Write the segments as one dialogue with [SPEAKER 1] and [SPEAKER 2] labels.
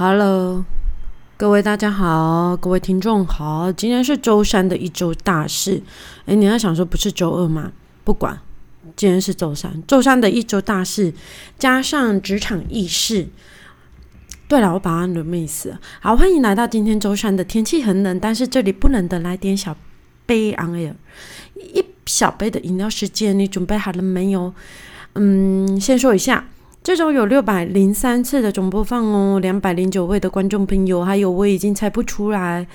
[SPEAKER 1] Hello，各位大家好，各位听众好，今天是周三的一周大事。诶，你要想说不是周二吗？不管，今天是周三，周三的一周大事加上职场意识。对了，我把它的意思。好，欢迎来到今天周三的天气很冷，但是这里不冷的来点小杯 on air，一小杯的饮料时间，你准备好了没有？嗯，先说一下。这周有六百零三次的总播放哦，两百零九位的观众朋友，还有我已经猜不出来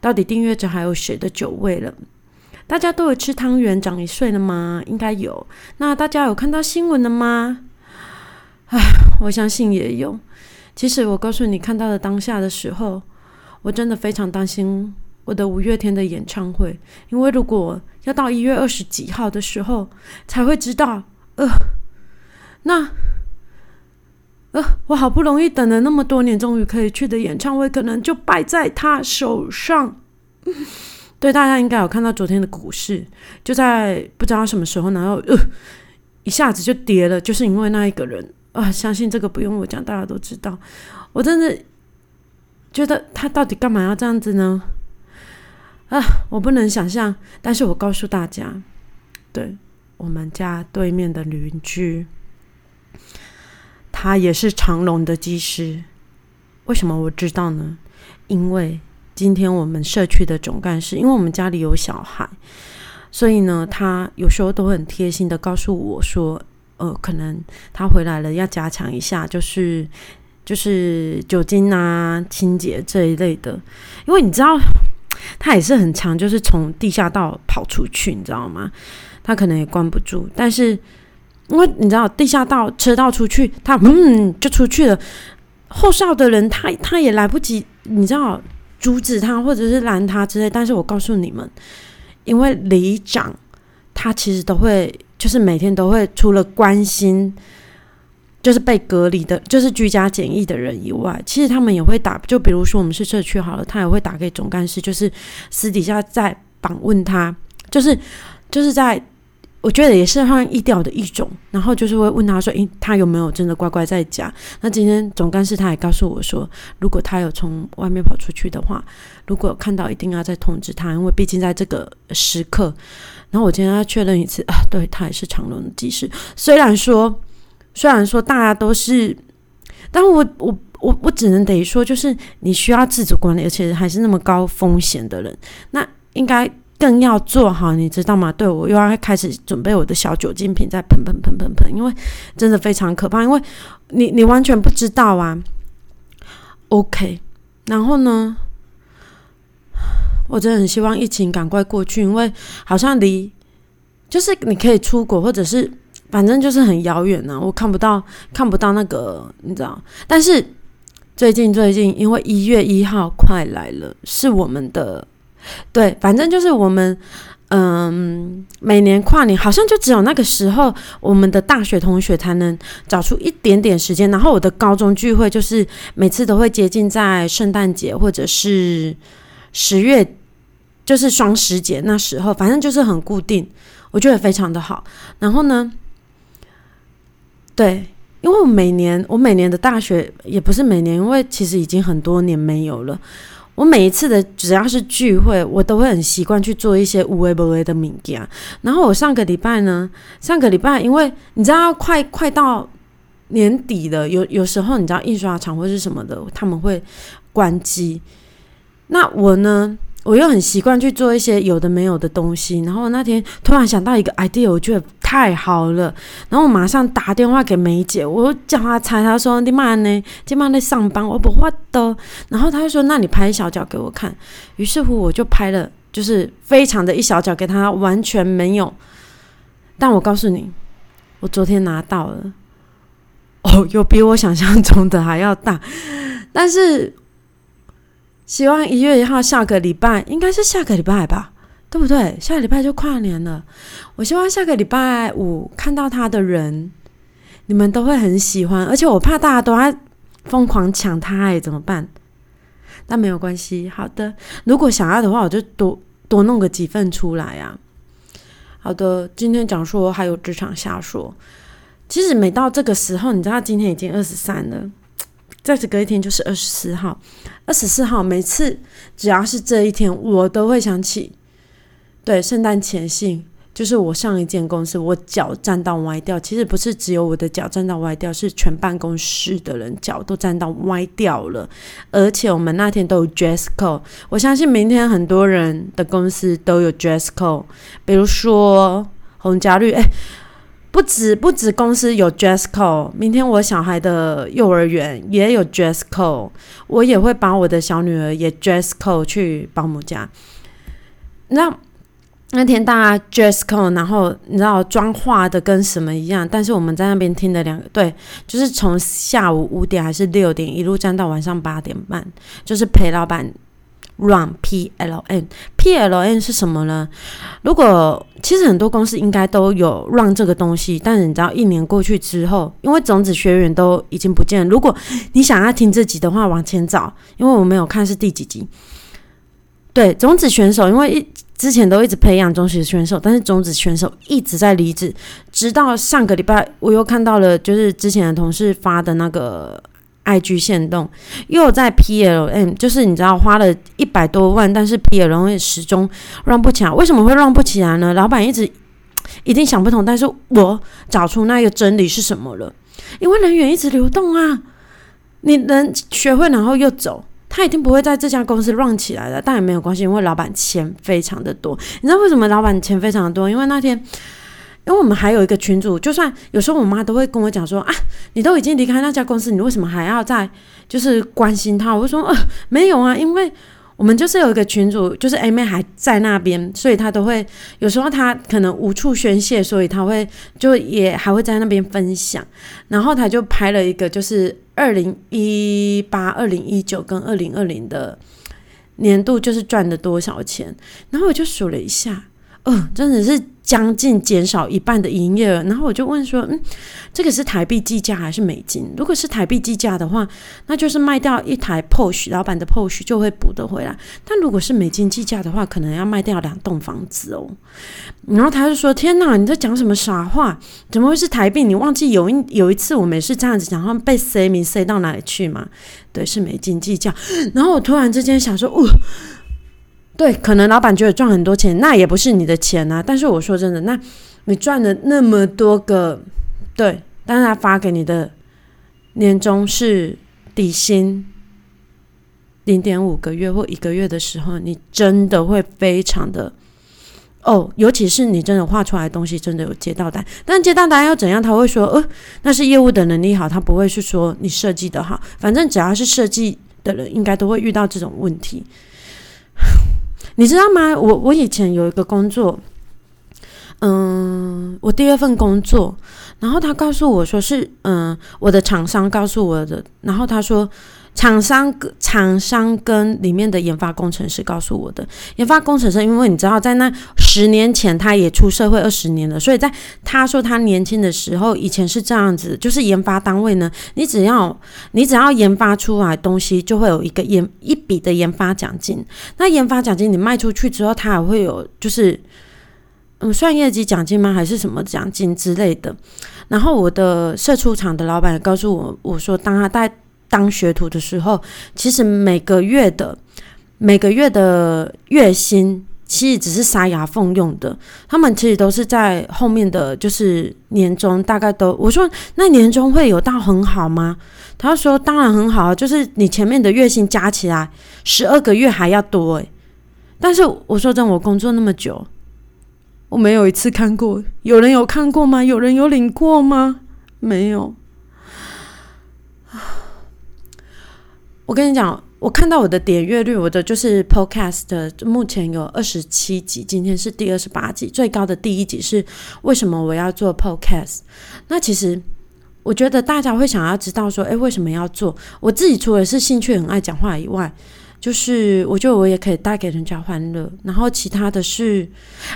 [SPEAKER 1] 到底订阅者还有谁的九位了。大家都有吃汤圆长一岁了吗？应该有。那大家有看到新闻了吗？唉，我相信也有。其实我告诉你，看到的当下的时候，我真的非常担心我的五月天的演唱会，因为如果要到一月二十几号的时候才会知道，呃，那。我好不容易等了那么多年，终于可以去的演唱会，可能就败在他手上。对，大家应该有看到昨天的股市，就在不知道什么时候，然后呃一下子就跌了，就是因为那一个人啊。相信这个不用我讲，大家都知道。我真的觉得他到底干嘛要这样子呢？啊，我不能想象。但是我告诉大家，对我们家对面的邻居。他也是长隆的技师，为什么我知道呢？因为今天我们社区的总干事，因为我们家里有小孩，所以呢，他有时候都很贴心的告诉我说，呃，可能他回来了要加强一下，就是就是酒精啊、清洁这一类的。因为你知道，他也是很强，就是从地下道跑出去，你知道吗？他可能也关不住，但是。因为你知道地下道车道出去，他嗯就出去了。后哨的人他他也来不及，你知道阻止他或者是拦他之类。但是我告诉你们，因为里长他其实都会，就是每天都会除了关心就是被隔离的，就是居家检疫的人以外，其实他们也会打。就比如说我们是社区好了，他也会打给总干事，就是私底下在访问他，就是就是在。我觉得也是放意调的一种，然后就是会问他说：“诶，他有没有真的乖乖在家？”那今天总干事他也告诉我说，如果他有从外面跑出去的话，如果看到一定要再通知他，因为毕竟在这个时刻。然后我今天要确认一次啊，对他也是长隆的技师。虽然说，虽然说大家都是，但我我我我只能得说，就是你需要自主管理，而且还是那么高风险的人，那应该。更要做好，你知道吗？对我又要开始准备我的小酒精瓶，在喷喷喷喷喷，因为真的非常可怕，因为你你完全不知道啊。OK，然后呢，我真的很希望疫情赶快过去，因为好像离就是你可以出国，或者是反正就是很遥远呢，我看不到看不到那个，你知道？但是最近最近，因为一月一号快来了，是我们的。对，反正就是我们，嗯，每年跨年好像就只有那个时候，我们的大学同学才能找出一点点时间。然后我的高中聚会就是每次都会接近在圣诞节或者是十月，就是双十节那时候，反正就是很固定，我觉得非常的好。然后呢，对，因为我每年我每年的大学也不是每年，因为其实已经很多年没有了。我每一次的只要是聚会，我都会很习惯去做一些无微不微的物件。然后我上个礼拜呢，上个礼拜因为你知道快快到年底了，有有时候你知道印刷厂或是什么的，他们会关机。那我呢？我又很习惯去做一些有的没有的东西，然后那天突然想到一个 idea，我觉得太好了，然后我马上打电话给梅姐，我叫她猜，她说你妈呢？今妈在上班，我不画的。然后她就说，那你拍小脚给我看。于是乎，我就拍了，就是非常的一小脚给她，完全没有。但我告诉你，我昨天拿到了，哦，有比我想象中的还要大，但是。希望一月一号下个礼拜应该是下个礼拜吧，对不对？下个礼拜就跨年了。我希望下个礼拜五看到他的人，你们都会很喜欢。而且我怕大家都在疯狂抢他，哎，怎么办？但没有关系。好的，如果想要的话，我就多多弄个几份出来啊。好的，今天讲说还有职场下说，其实每到这个时候，你知道今天已经二十三了。再次隔一天就是二十四号，二十四号每次只要是这一天，我都会想起，对，圣诞前夕。就是我上一间公司，我脚站到歪掉。其实不是只有我的脚站到歪掉，是全办公室的人脚都站到歪掉了。而且我们那天都有 dress code，我相信明天很多人的公司都有 dress code。比如说红加绿，哎，不止不止公司有 dress code，明天我小孩的幼儿园也有 dress code，我也会把我的小女儿也 dress code 去保姆家。那。那天大家 dress code，然后你知道妆化的跟什么一样，但是我们在那边听的两个对，就是从下午五点还是六点一路站到晚上八点半，就是陪老板 run P L N，P L N 是什么呢？如果其实很多公司应该都有 run 这个东西，但是你知道一年过去之后，因为种子学员都已经不见，如果你想要听这集的话，往前找，因为我没有看是第几集。对种子选手，因为一之前都一直培养种子选手，但是种子选手一直在离职，直到上个礼拜，我又看到了，就是之前的同事发的那个 IG 线动，又在 PLM，就是你知道花了一百多万，但是 PLM 始终让不起来，为什么会让不起来呢？老板一直一定想不通，但是我找出那个真理是什么了，因为人员一直流动啊，你能学会然后又走。他一定不会在这家公司乱起来的，但也没有关系，因为老板钱非常的多。你知道为什么老板钱非常的多？因为那天，因为我们还有一个群主，就算有时候我妈都会跟我讲说啊，你都已经离开那家公司，你为什么还要在就是关心他？我说呃没有啊，因为我们就是有一个群主，就是 A 妹还在那边，所以她都会有时候她可能无处宣泄，所以她会就也还会在那边分享，然后她就拍了一个就是。二零一八、二零一九跟二零二零的年度就是赚的多少钱？然后我就数了一下，哦，真的是。将近减少一半的营业额，然后我就问说：“嗯，这个是台币计价还是美金？如果是台币计价的话，那就是卖掉一台 POS，老板的 POS 就会补得回来。但如果是美金计价的话，可能要卖掉两栋房子哦。”然后他就说：“天哪，你在讲什么傻话？怎么会是台币？你忘记有一有一次我们也是这样子讲，他们被塞名塞到哪里去嘛？对，是美金计价。然后我突然之间想说：‘哦。’”对，可能老板觉得赚很多钱，那也不是你的钱啊。但是我说真的，那你赚了那么多个，对，但是他发给你的年终是底薪零点五个月或一个月的时候，你真的会非常的哦，尤其是你真的画出来的东西真的有接到单，但接到单要怎样？他会说，呃，那是业务的能力好，他不会是说你设计的好。反正只要是设计的人，应该都会遇到这种问题。你知道吗？我我以前有一个工作，嗯，我第二份工作，然后他告诉我说是，嗯，我的厂商告诉我的，然后他说。厂商厂商跟里面的研发工程师告诉我的，研发工程师，因为你知道，在那十年前他也出社会二十年了，所以在他说他年轻的时候，以前是这样子，就是研发单位呢，你只要你只要研发出来东西，就会有一个研一笔的研发奖金。那研发奖金你卖出去之后，他还会有就是嗯算业绩奖金吗？还是什么奖金之类的？然后我的射出厂的老板告诉我，我说当他带。当学徒的时候，其实每个月的每个月的月薪其实只是塞牙缝用的。他们其实都是在后面的就是年终，大概都我说那年终会有到很好吗？他说当然很好啊，就是你前面的月薪加起来十二个月还要多诶。但是我说真，我工作那么久，我没有一次看过，有人有看过吗？有人有领过吗？没有。我跟你讲，我看到我的点阅率，我的就是 Podcast，目前有二十七集，今天是第二十八集，最高的第一集是为什么我要做 Podcast？那其实我觉得大家会想要知道说，诶，为什么要做？我自己除了是兴趣很爱讲话以外，就是我觉得我也可以带给人家欢乐。然后其他的是，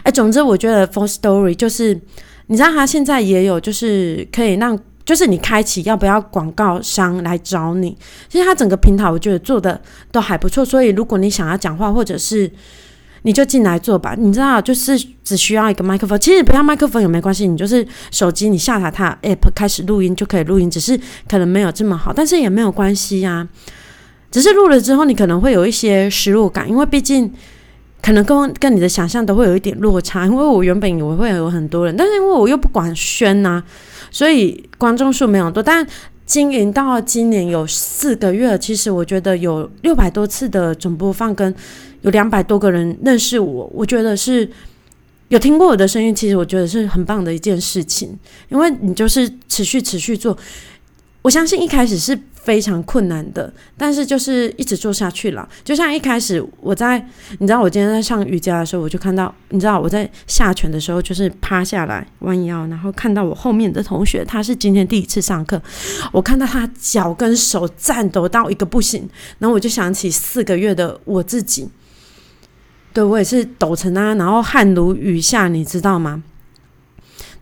[SPEAKER 1] 哎，总之我觉得 For Story 就是，你知道他现在也有就是可以让。就是你开启要不要广告商来找你？其实它整个平台我觉得做的都还不错，所以如果你想要讲话，或者是你就进来做吧。你知道，就是只需要一个麦克风，其实不要麦克风也没关系，你就是手机你下载它 app 开始录音就可以录音，只是可能没有这么好，但是也没有关系呀。只是录了之后，你可能会有一些失落感，因为毕竟可能跟跟你的想象都会有一点落差。因为我原本以为会有很多人，但是因为我又不管宣呐，所以观众数没有多。但经营到今年有四个月，其实我觉得有六百多次的总播放，跟有两百多个人认识我，我觉得是有听过我的声音。其实我觉得是很棒的一件事情，因为你就是持续持续做。我相信一开始是非常困难的，但是就是一直做下去了。就像一开始我在，你知道我今天在上瑜伽的时候，我就看到，你知道我在下拳的时候，就是趴下来弯腰，然后看到我后面的同学，他是今天第一次上课，我看到他脚跟手颤抖到一个不行，然后我就想起四个月的我自己，对我也是抖成啊，然后汗如雨下，你知道吗？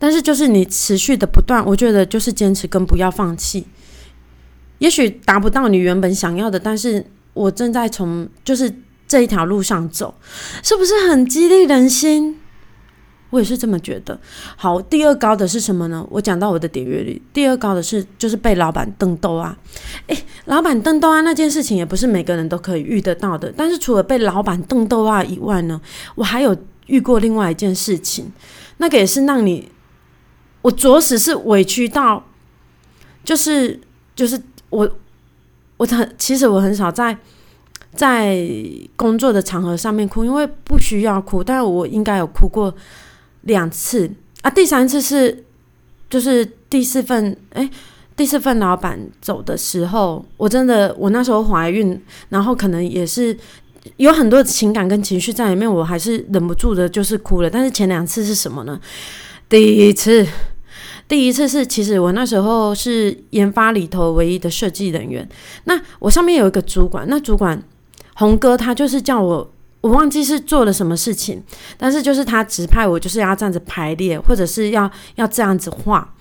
[SPEAKER 1] 但是就是你持续的不断，我觉得就是坚持跟不要放弃。也许达不到你原本想要的，但是我正在从就是这一条路上走，是不是很激励人心？我也是这么觉得。好，第二高的是什么呢？我讲到我的点阅率，第二高的是就是被老板瞪豆啊。诶，老板瞪豆啊那件事情也不是每个人都可以遇得到的。但是除了被老板瞪豆啊以外呢，我还有遇过另外一件事情，那个也是让你。我着实是委屈到，就是就是我我很其实我很少在在工作的场合上面哭，因为不需要哭，但是我应该有哭过两次啊，第三次是就是第四份哎第四份老板走的时候，我真的我那时候怀孕，然后可能也是有很多情感跟情绪在里面，我还是忍不住的就是哭了。但是前两次是什么呢？第一次。第一次是，其实我那时候是研发里头唯一的设计人员。那我上面有一个主管，那主管红哥他就是叫我，我忘记是做了什么事情，但是就是他指派我就是要这样子排列，或者是要要这样子画。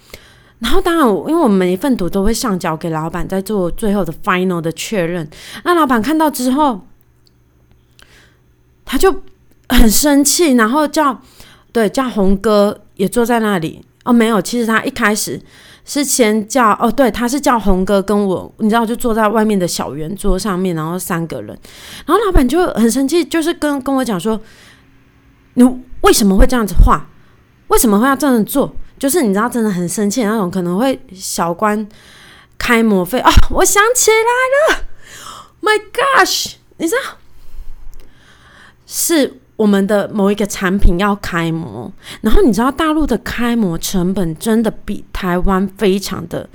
[SPEAKER 1] 然后当然，因为我每一份图都会上交给老板，在做最后的 final 的确认。那老板看到之后，他就很生气，然后叫对叫红哥也坐在那里。哦，没有，其实他一开始是先叫哦，对，他是叫红哥跟我，你知道，就坐在外面的小圆桌上面，然后三个人，然后老板就很生气，就是跟跟我讲说，你为什么会这样子画？为什么会要这样做？就是你知道，真的很生气那种，可能会小关开模费哦，我想起来了，My gosh，你知道是。我们的某一个产品要开模，然后你知道大陆的开模成本真的比台湾非常的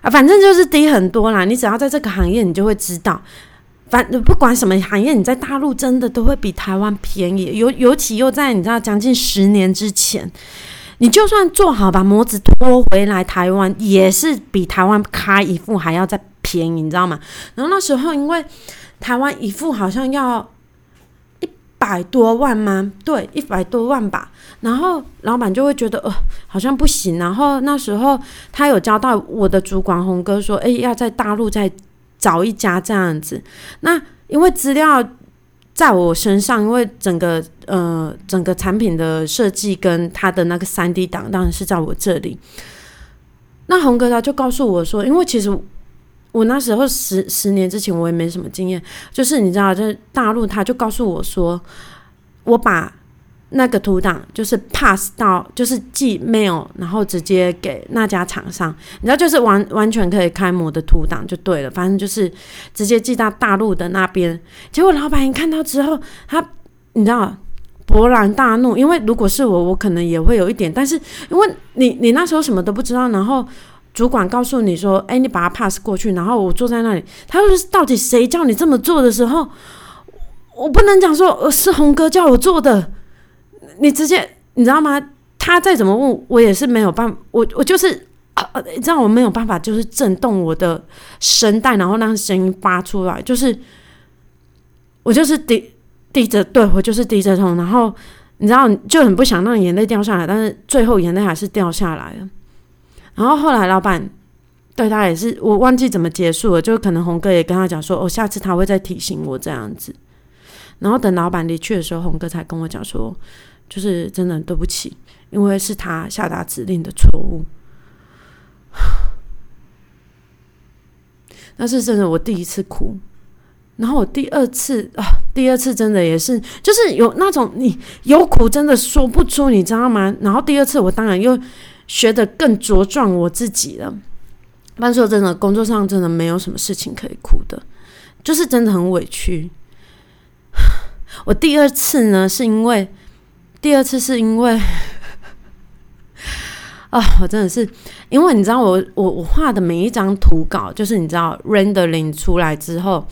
[SPEAKER 1] 啊，反正就是低很多啦。你只要在这个行业，你就会知道，反不管什么行业，你在大陆真的都会比台湾便宜。尤尤其又在你知道将近十年之前，你就算做好把模子拖回来台湾，也是比台湾开一副还要再便宜，你知道吗？然后那时候因为台湾一副好像要。百多万吗？对，一百多万吧。然后老板就会觉得，呃，好像不行。然后那时候他有交代我的主管洪哥说，哎，要在大陆再找一家这样子。那因为资料在我身上，因为整个呃整个产品的设计跟他的那个三 D 档当然是在我这里。那洪哥他就告诉我说，因为其实。我那时候十十年之前，我也没什么经验。就是你知道，在大陆，他就告诉我说，我把那个图档就是 pass 到，就是寄 mail，然后直接给那家厂商。你知道，就是完完全可以开模的图档就对了。反正就是直接寄到大陆的那边。结果老板一看到之后，他你知道勃然大怒，因为如果是我，我可能也会有一点。但是因为你你那时候什么都不知道，然后。主管告诉你说：“哎，你把它 pass 过去。”然后我坐在那里，他说：“到底谁叫你这么做的时候，我不能讲说是红哥叫我做的。你直接你知道吗？他再怎么问我也是没有办法，我我就是啊，你知道我没有办法，就是震动我的声带，然后让声音发出来，就是我就是低低着，对我就是低着头，然后你知道就很不想让眼泪掉下来，但是最后眼泪还是掉下来了。”然后后来老板对他也是，我忘记怎么结束了，就可能红哥也跟他讲说，哦，下次他会再提醒我这样子。然后等老板离去的时候，红哥才跟我讲说，就是真的对不起，因为是他下达指令的错误。那是真的，我第一次哭。然后我第二次啊，第二次真的也是，就是有那种你有苦真的说不出，你知道吗？然后第二次我当然又学的更茁壮我自己了。但说真的，工作上真的没有什么事情可以哭的，就是真的很委屈。我第二次呢，是因为第二次是因为啊，我真的是因为你知道，我我我画的每一张图稿，就是你知道 rendering 出来之后，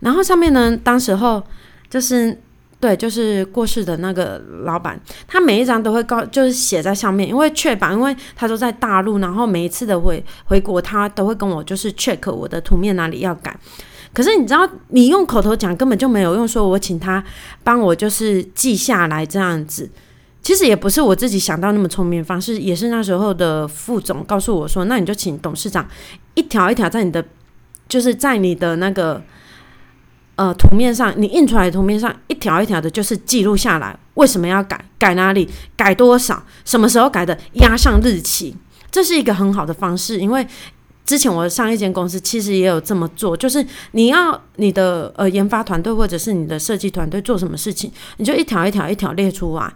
[SPEAKER 1] 然后上面呢，当时候就是对，就是过世的那个老板，他每一张都会告，就是写在上面，因为确保，因为他都在大陆，然后每一次的回回国，他都会跟我就是 check 我的图面哪里要改。可是你知道，你用口头讲根本就没有用，说我请他帮我就是记下来这样子，其实也不是我自己想到那么聪明方式，也是那时候的副总告诉我说，那你就请董事长一条一条在你的，就是在你的那个呃图面上，你印出来的图面上一条一条的，就是记录下来，为什么要改，改哪里，改多少，什么时候改的，压上日期，这是一个很好的方式，因为。之前我上一间公司其实也有这么做，就是你要你的呃研发团队或者是你的设计团队做什么事情，你就一条一条一条列出来。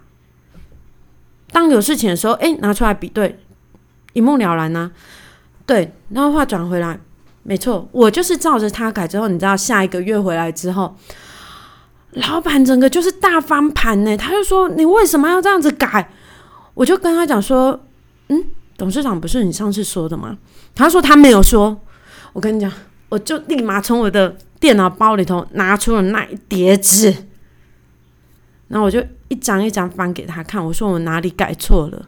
[SPEAKER 1] 当有事情的时候，哎，拿出来比对，一目了然呢。对，然后话转回来，没错，我就是照着他改之后，你知道下一个月回来之后，老板整个就是大翻盘呢。他就说：“你为什么要这样子改？”我就跟他讲说：“嗯，董事长不是你上次说的吗？”他说他没有说，我跟你讲，我就立马从我的电脑包里头拿出了那一叠纸，然后我就一张一张翻给他看，我说我哪里改错了。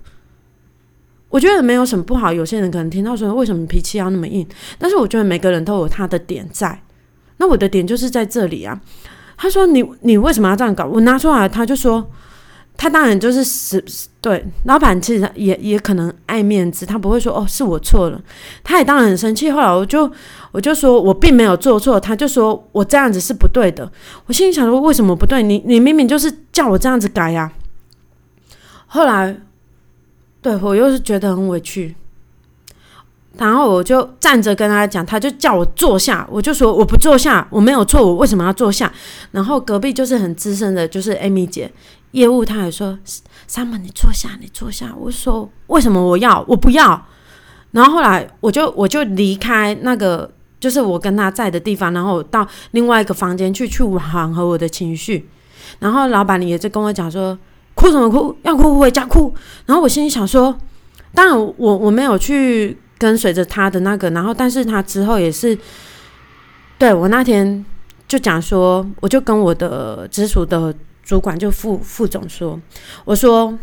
[SPEAKER 1] 我觉得没有什么不好，有些人可能听到说为什么脾气要那么硬，但是我觉得每个人都有他的点在，那我的点就是在这里啊。他说你你为什么要这样搞？我拿出来，他就说。他当然就是是对老板，其实也也可能爱面子，他不会说哦是我错了，他也当然很生气。后来我就我就说我并没有做错，他就说我这样子是不对的。我心里想说为什么不对？你你明明就是叫我这样子改呀。后来对我又是觉得很委屈。然后我就站着跟他讲，他就叫我坐下，我就说我不坐下，我没有错，我为什么要坐下？然后隔壁就是很资深的，就是 Amy 姐，业务，她也说，Sam，你坐下，你坐下。”我说：“为什么我要？我不要。”然后后来我就我就离开那个就是我跟他在的地方，然后到另外一个房间去去缓和我的情绪。然后老板也就跟我讲说：“哭什么哭？要哭回家哭。”然后我心里想说：“当然，我我没有去。”跟随着他的那个，然后，但是他之后也是，对我那天就讲说，我就跟我的直属的主管就副副总说，我说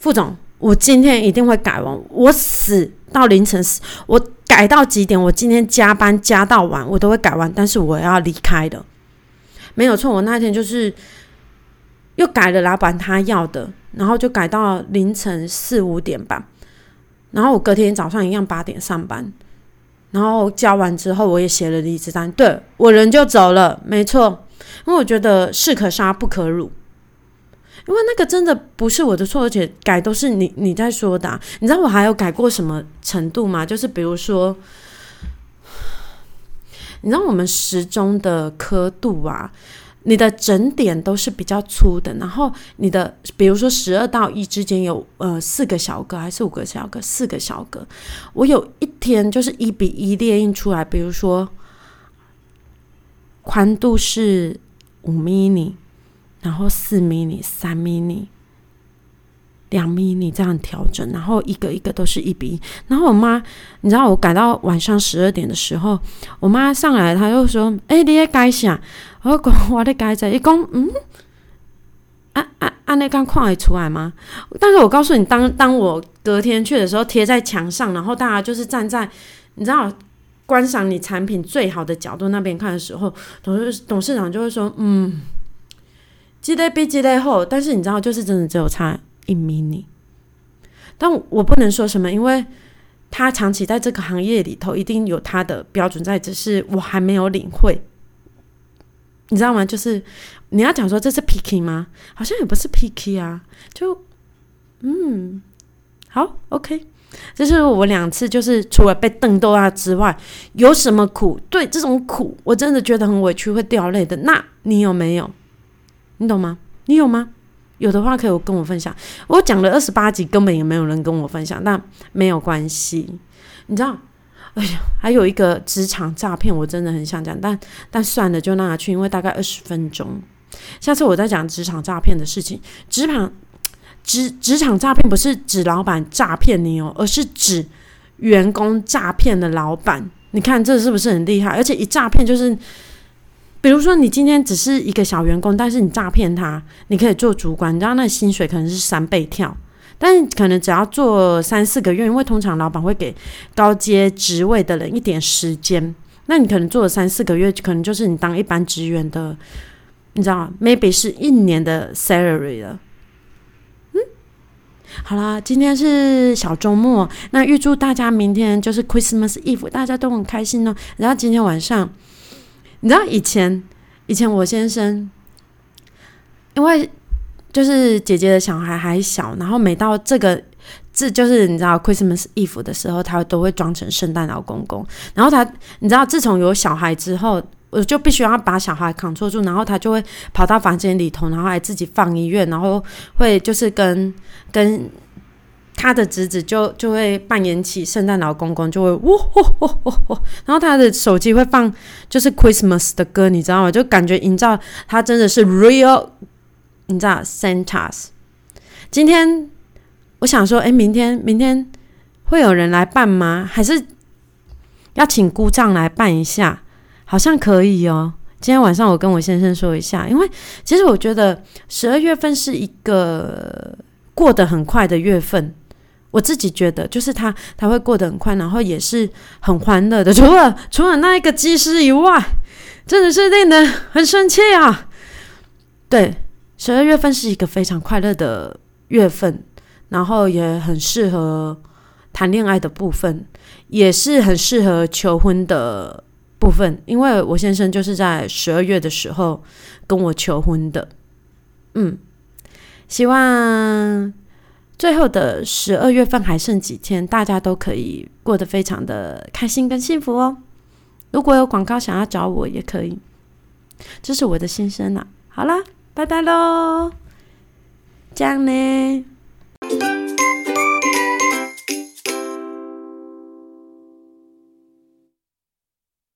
[SPEAKER 1] 副总，我今天一定会改完，我死到凌晨死，我改到几点？我今天加班加到晚，我都会改完，但是我要离开的，没有错。我那天就是又改了老板他要的，然后就改到凌晨四五点吧。然后我隔天早上一样八点上班，然后交完之后我也写了离职单，对我人就走了，没错，因为我觉得士可杀不可辱，因为那个真的不是我的错，而且改都是你你在说的，你知道我还有改过什么程度吗？就是比如说，你知道我们时钟的刻度啊。你的整点都是比较粗的，然后你的比如说十二到一之间有呃四个小格还是五个小格？四个小格。我有一天就是一比一列印出来，比如说宽度是五 mini，然后四 mini、三 mini、两米你这样调整，然后一个一个都是一比一。然后我妈，你知道我改到晚上十二点的时候，我妈上来，她又说：“哎，你也改下。”我讲我的改在，一讲嗯，按按按那刚框会出来吗？但是我告诉你，当当我隔天去的时候，贴在墙上，然后大家就是站在你知道观赏你产品最好的角度那边看的时候，董事董事长就会说，嗯，积累比积累厚，但是你知道，就是真的只有差一米米。但我不能说什么，因为他长期在这个行业里头，一定有他的标准在，只是我还没有领会。你知道吗？就是你要讲说这是 picky 吗？好像也不是 picky 啊，就嗯，好，OK。这是我两次，就是除了被瞪豆啊之外，有什么苦？对这种苦，我真的觉得很委屈，会掉泪的。那你有没有？你懂吗？你有吗？有的话可以跟我分享。我讲了二十八集，根本也没有人跟我分享，但没有关系。你知道？哎呀，还有一个职场诈骗，我真的很想讲，但但算了，就让他去，因为大概二十分钟，下次我再讲职场诈骗的事情。职场。职职场诈骗不是指老板诈骗你哦，而是指员工诈骗的老板。你看这是不是很厉害？而且一诈骗就是，比如说你今天只是一个小员工，但是你诈骗他，你可以做主管，你知道那薪水可能是三倍跳。但是可能只要做三四个月，因为通常老板会给高阶职位的人一点时间。那你可能做了三四个月，可能就是你当一般职员的，你知道，maybe 是一年的 salary 了。嗯好啦，今天是小周末，那预祝大家明天就是 Christmas Eve，大家都很开心哦。然后今天晚上，你知道以前以前我先生，因为就是姐姐的小孩还小，然后每到这个这就是你知道 Christmas Eve 的时候，他都会装成圣诞老公公。然后他你知道，自从有小孩之后，我就必须要把小孩扛住，然后他就会跑到房间里头，然后还自己放音乐，然后会就是跟。跟他的侄子就就会扮演起圣诞老公公，就会哇哇哇哇，然后他的手机会放就是 Christmas 的歌，你知道吗？就感觉营造他真的是 real，你知道 Santas。今天我想说，哎，明天明天会有人来办吗？还是要请姑丈来办一下？好像可以哦。今天晚上我跟我先生说一下，因为其实我觉得十二月份是一个。过得很快的月份，我自己觉得就是他他会过得很快，然后也是很欢乐的。除了除了那一个技师以外，真的是令人很生气啊！对，十二月份是一个非常快乐的月份，然后也很适合谈恋爱的部分，也是很适合求婚的部分。因为我先生就是在十二月的时候跟我求婚的，嗯。希望最后的十二月份还剩几天，大家都可以过得非常的开心跟幸福哦。如果有广告想要找我，也可以。这是我的心声啊。好啦，拜拜喽，这样呢。